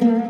Mm-hmm.